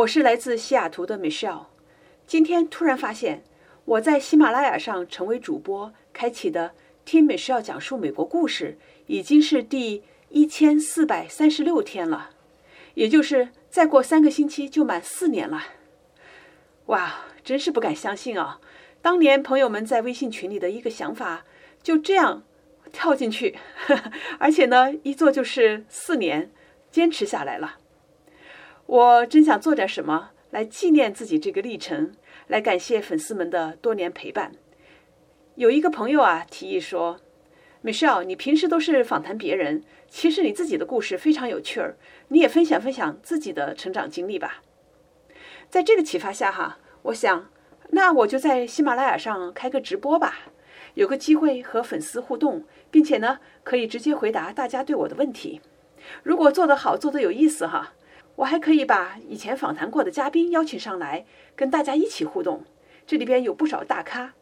我是来自西雅图的 Michelle。今天突然发现，我在喜马拉雅上成为主播，开启的听 Michelle 讲述美国故事，已经是第一千四百三十六天了，也就是再过三个星期就满四年了。哇，真是不敢相信啊！当年朋友们在微信群里的一个想法，就这样跳进去，而且呢，一做就是四年，坚持下来了。我真想做点什么来纪念自己这个历程，来感谢粉丝们的多年陪伴。有一个朋友啊提议说：“Michelle，你平时都是访谈别人，其实你自己的故事非常有趣儿，你也分享分享自己的成长经历吧。”在这个启发下哈，我想，那我就在喜马拉雅上开个直播吧，有个机会和粉丝互动，并且呢，可以直接回答大家对我的问题。如果做得好，做得有意思哈。我还可以把以前访谈过的嘉宾邀请上来，跟大家一起互动。这里边有不少大咖，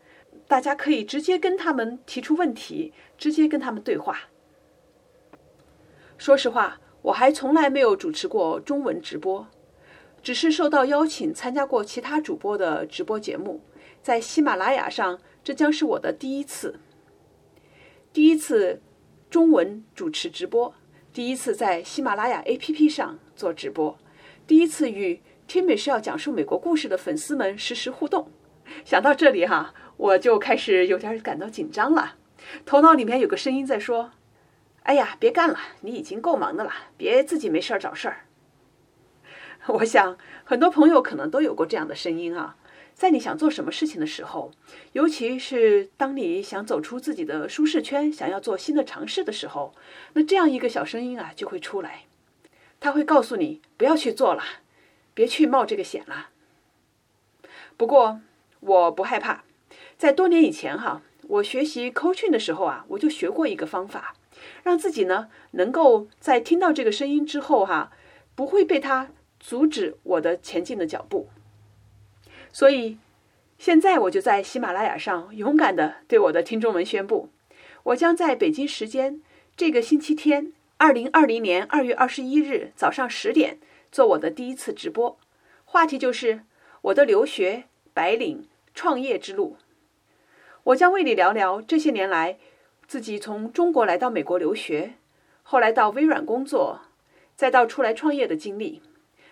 大家可以直接跟他们提出问题，直接跟他们对话。说实话，我还从来没有主持过中文直播，只是受到邀请参加过其他主播的直播节目，在喜马拉雅上，这将是我的第一次，第一次中文主持直播。第一次在喜马拉雅 APP 上做直播，第一次与听美是要讲述美国故事的粉丝们实时互动。想到这里哈，我就开始有点感到紧张了。头脑里面有个声音在说：“哎呀，别干了，你已经够忙的了，别自己没事儿找事儿。”我想很多朋友可能都有过这样的声音啊。在你想做什么事情的时候，尤其是当你想走出自己的舒适圈，想要做新的尝试的时候，那这样一个小声音啊就会出来，他会告诉你不要去做了，别去冒这个险了。不过我不害怕，在多年以前哈，我学习 coaching 的时候啊，我就学过一个方法，让自己呢能够在听到这个声音之后哈，不会被它阻止我的前进的脚步。所以，现在我就在喜马拉雅上勇敢的对我的听众们宣布，我将在北京时间这个星期天，二零二零年二月二十一日早上十点做我的第一次直播，话题就是我的留学、白领、创业之路。我将为你聊聊这些年来自己从中国来到美国留学，后来到微软工作，再到出来创业的经历，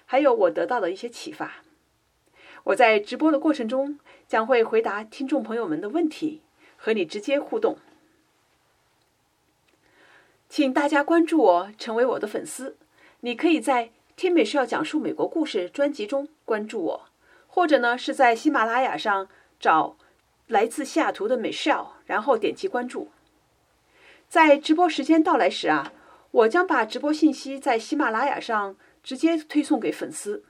还有我得到的一些启发。我在直播的过程中将会回答听众朋友们的问题，和你直接互动。请大家关注我，成为我的粉丝。你可以在“听美是要讲述美国故事”专辑中关注我，或者呢是在喜马拉雅上找来自西雅图的 Michelle，然后点击关注。在直播时间到来时啊，我将把直播信息在喜马拉雅上直接推送给粉丝。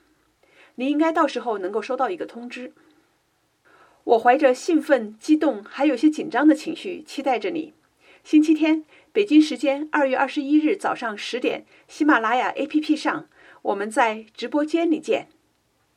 你应该到时候能够收到一个通知。我怀着兴奋、激动，还有些紧张的情绪，期待着你。星期天，北京时间二月二十一日早上十点，喜马拉雅 APP 上，我们在直播间里见。